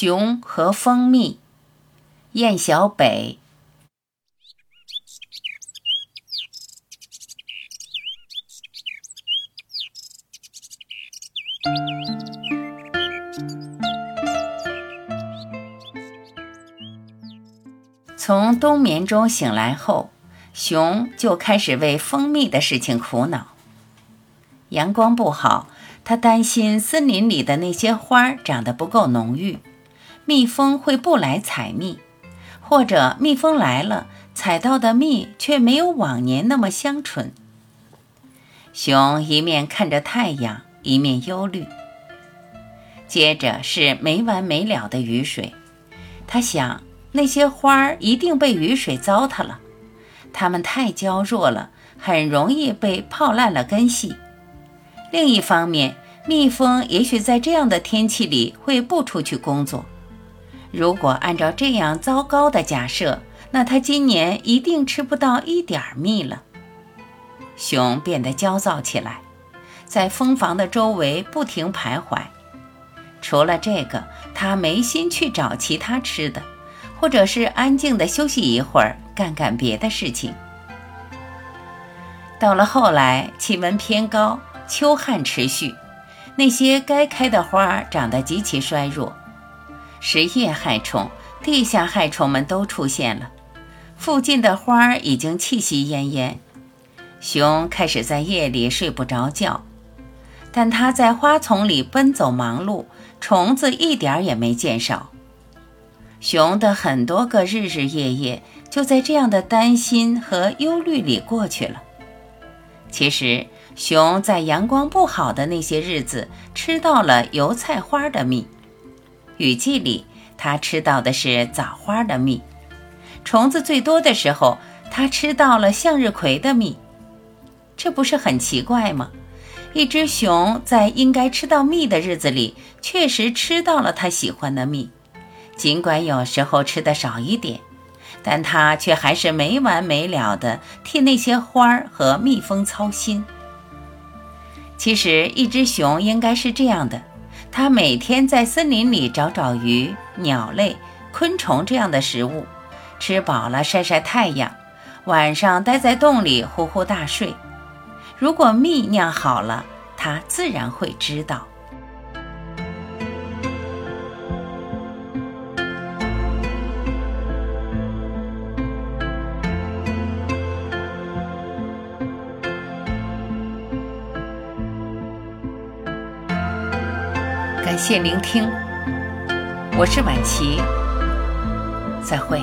熊和蜂蜜，燕小北。从冬眠中醒来后，熊就开始为蜂蜜的事情苦恼。阳光不好，他担心森林里的那些花长得不够浓郁，蜜蜂会不来采蜜，或者蜜蜂来了，采到的蜜却没有往年那么香醇。熊一面看着太阳，一面忧虑。接着是没完没了的雨水，他想那些花儿一定被雨水糟蹋了，它们太娇弱了，很容易被泡烂了根系。另一方面，蜜蜂也许在这样的天气里会不出去工作。如果按照这样糟糕的假设，那它今年一定吃不到一点蜜了。熊变得焦躁起来，在蜂房的周围不停徘徊。除了这个，他没心去找其他吃的，或者是安静的休息一会儿，干干别的事情。到了后来，气温偏高，秋旱持续，那些该开的花长得极其衰弱，食叶害虫、地下害虫们都出现了，附近的花已经气息奄奄。熊开始在夜里睡不着觉，但他在花丛里奔走忙碌。虫子一点也没见少，熊的很多个日日夜夜就在这样的担心和忧虑里过去了。其实，熊在阳光不好的那些日子吃到了油菜花的蜜，雨季里它吃到的是枣花的蜜，虫子最多的时候，它吃到了向日葵的蜜。这不是很奇怪吗？一只熊在应该吃到蜜的日子里，确实吃到了它喜欢的蜜，尽管有时候吃的少一点，但它却还是没完没了的替那些花儿和蜜蜂操心。其实，一只熊应该是这样的：它每天在森林里找找鱼、鸟类、昆虫这样的食物，吃饱了晒晒太阳，晚上待在洞里呼呼大睡。如果蜜酿好了，它自然会知道。感谢聆听，我是晚琪，再会。